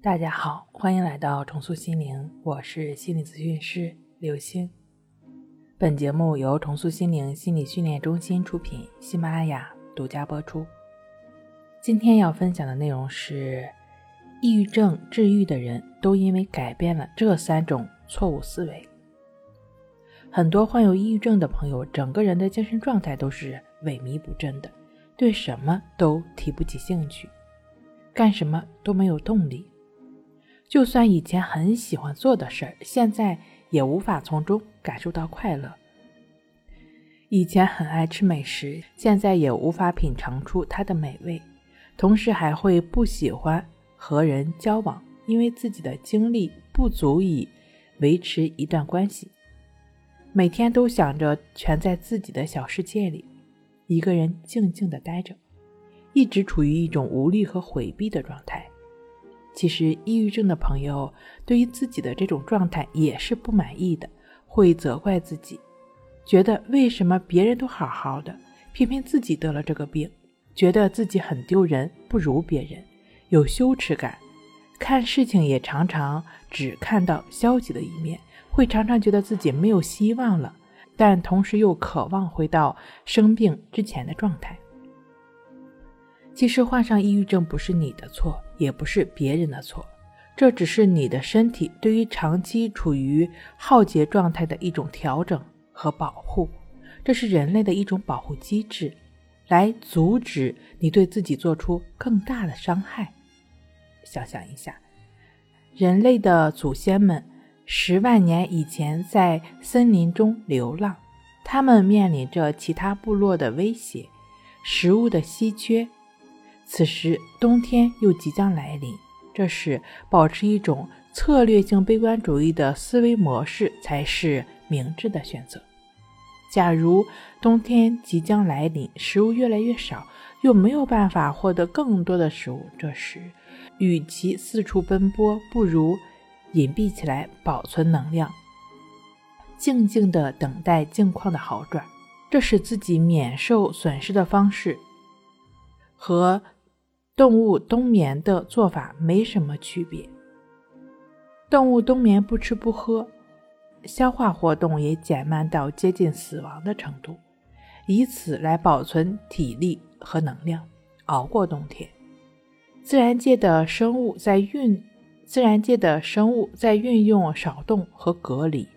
大家好，欢迎来到重塑心灵，我是心理咨询师刘星。本节目由重塑心灵心理训练中心出品，喜马拉雅独家播出。今天要分享的内容是：抑郁症治愈的人都因为改变了这三种错误思维。很多患有抑郁症的朋友，整个人的精神状态都是萎靡不振的，对什么都提不起兴趣，干什么都没有动力。就算以前很喜欢做的事儿，现在也无法从中感受到快乐。以前很爱吃美食，现在也无法品尝出它的美味。同时还会不喜欢和人交往，因为自己的精力不足以维持一段关系。每天都想着全在自己的小世界里，一个人静静的待着，一直处于一种无力和回避的状态。其实，抑郁症的朋友对于自己的这种状态也是不满意的，会责怪自己，觉得为什么别人都好好的，偏偏自己得了这个病，觉得自己很丢人，不如别人，有羞耻感，看事情也常常只看到消极的一面，会常常觉得自己没有希望了，但同时又渴望回到生病之前的状态。其实患上抑郁症不是你的错，也不是别人的错，这只是你的身体对于长期处于耗竭状态的一种调整和保护。这是人类的一种保护机制，来阻止你对自己做出更大的伤害。想想一下，人类的祖先们十万年以前在森林中流浪，他们面临着其他部落的威胁，食物的稀缺。此时冬天又即将来临，这时保持一种策略性悲观主义的思维模式才是明智的选择。假如冬天即将来临，食物越来越少，又没有办法获得更多的食物，这时与其四处奔波，不如隐蔽起来保存能量，静静的等待境况的好转，这是自己免受损失的方式和。动物冬眠的做法没什么区别。动物冬眠不吃不喝，消化活动也减慢到接近死亡的程度，以此来保存体力和能量，熬过冬天。自然界的生物在运，自然界的生物在运用少动和隔离，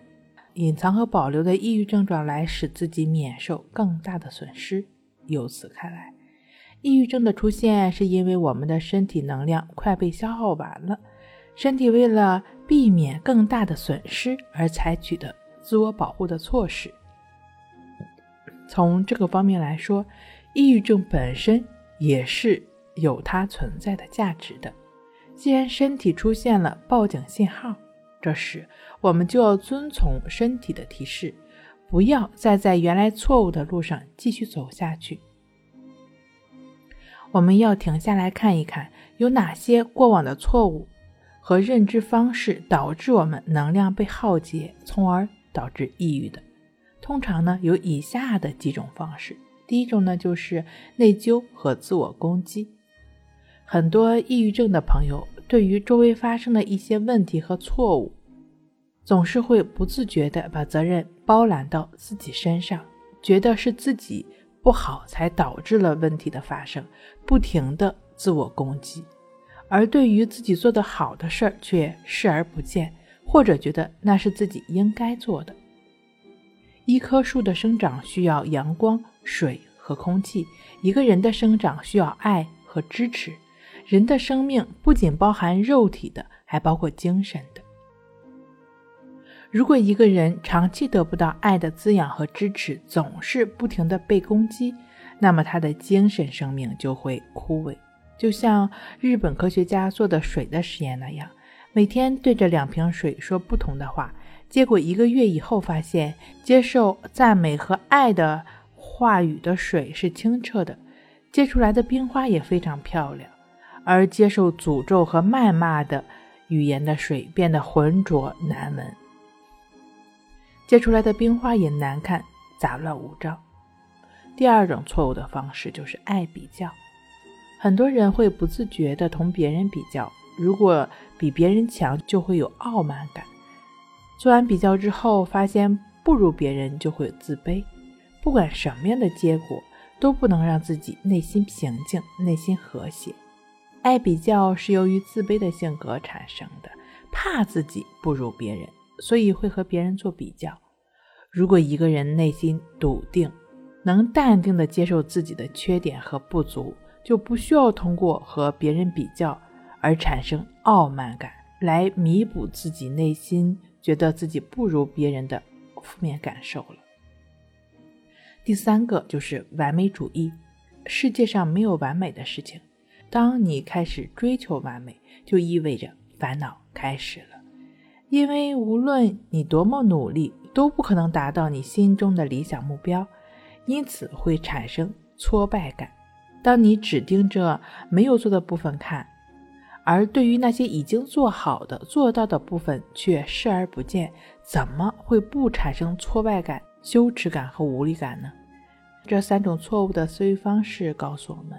隐藏和保留的抑郁症状，来使自己免受更大的损失。由此看来。抑郁症的出现是因为我们的身体能量快被消耗完了，身体为了避免更大的损失而采取的自我保护的措施。从这个方面来说，抑郁症本身也是有它存在的价值的。既然身体出现了报警信号，这时我们就要遵从身体的提示，不要再在原来错误的路上继续走下去。我们要停下来看一看，有哪些过往的错误和认知方式导致我们能量被耗竭，从而导致抑郁的。通常呢，有以下的几种方式。第一种呢，就是内疚和自我攻击。很多抑郁症的朋友对于周围发生的一些问题和错误，总是会不自觉地把责任包揽到自己身上，觉得是自己。不好才导致了问题的发生，不停的自我攻击，而对于自己做的好的事儿却视而不见，或者觉得那是自己应该做的。一棵树的生长需要阳光、水和空气，一个人的生长需要爱和支持。人的生命不仅包含肉体的，还包括精神的。如果一个人长期得不到爱的滋养和支持，总是不停的被攻击，那么他的精神生命就会枯萎。就像日本科学家做的水的实验那样，每天对着两瓶水说不同的话，结果一个月以后发现，接受赞美和爱的话语的水是清澈的，结出来的冰花也非常漂亮；而接受诅咒和谩骂的语言的水变得浑浊难闻。结出来的冰花也难看，杂乱无章。第二种错误的方式就是爱比较，很多人会不自觉地同别人比较，如果比别人强，就会有傲慢感；做完比较之后，发现不如别人，就会自卑。不管什么样的结果，都不能让自己内心平静、内心和谐。爱比较是由于自卑的性格产生的，怕自己不如别人，所以会和别人做比较。如果一个人内心笃定，能淡定的接受自己的缺点和不足，就不需要通过和别人比较而产生傲慢感，来弥补自己内心觉得自己不如别人的负面感受了。第三个就是完美主义，世界上没有完美的事情。当你开始追求完美，就意味着烦恼开始了，因为无论你多么努力，都不可能达到你心中的理想目标。因此会产生挫败感。当你只盯着没有做的部分看，而对于那些已经做好的、做到的部分却视而不见，怎么会不产生挫败感、羞耻感和无力感呢？这三种错误的思维方式告诉我们，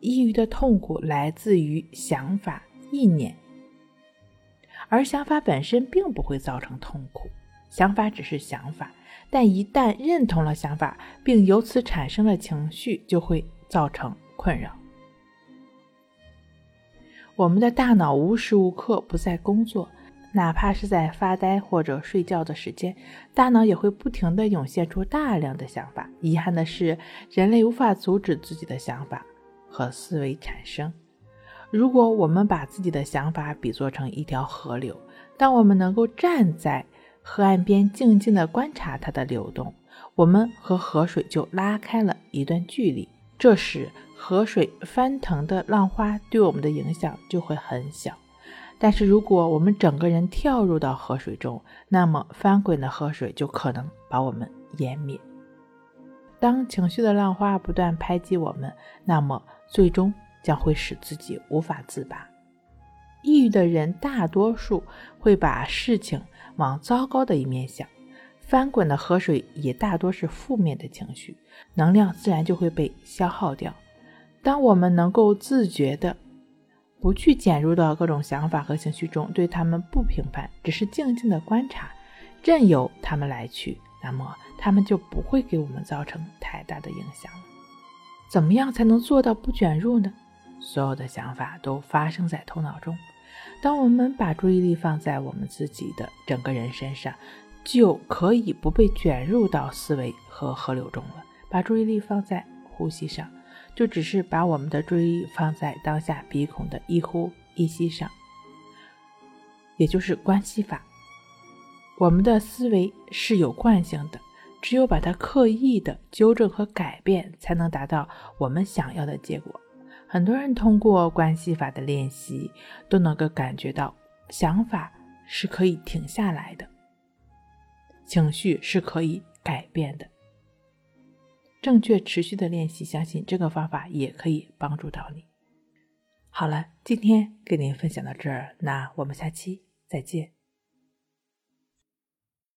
抑郁的痛苦来自于想法、意念，而想法本身并不会造成痛苦，想法只是想法。但一旦认同了想法，并由此产生了情绪，就会造成困扰。我们的大脑无时无刻不在工作，哪怕是在发呆或者睡觉的时间，大脑也会不停地涌现出大量的想法。遗憾的是，人类无法阻止自己的想法和思维产生。如果我们把自己的想法比作成一条河流，当我们能够站在。河岸边静静地观察它的流动，我们和河水就拉开了一段距离。这时，河水翻腾的浪花对我们的影响就会很小。但是，如果我们整个人跳入到河水中，那么翻滚的河水就可能把我们淹灭。当情绪的浪花不断拍击我们，那么最终将会使自己无法自拔。抑郁的人大多数会把事情。往糟糕的一面想，翻滚的河水也大多是负面的情绪，能量自然就会被消耗掉。当我们能够自觉的不去卷入到各种想法和情绪中，对他们不评判，只是静静的观察，任由他们来去，那么他们就不会给我们造成太大的影响了。怎么样才能做到不卷入呢？所有的想法都发生在头脑中。当我们把注意力放在我们自己的整个人身上，就可以不被卷入到思维和河流中了。把注意力放在呼吸上，就只是把我们的注意力放在当下鼻孔的一呼一吸上，也就是关系法。我们的思维是有惯性的，只有把它刻意的纠正和改变，才能达到我们想要的结果。很多人通过关系法的练习，都能够感觉到想法是可以停下来的，情绪是可以改变的。正确持续的练习，相信这个方法也可以帮助到你。好了，今天跟您分享到这儿，那我们下期再见。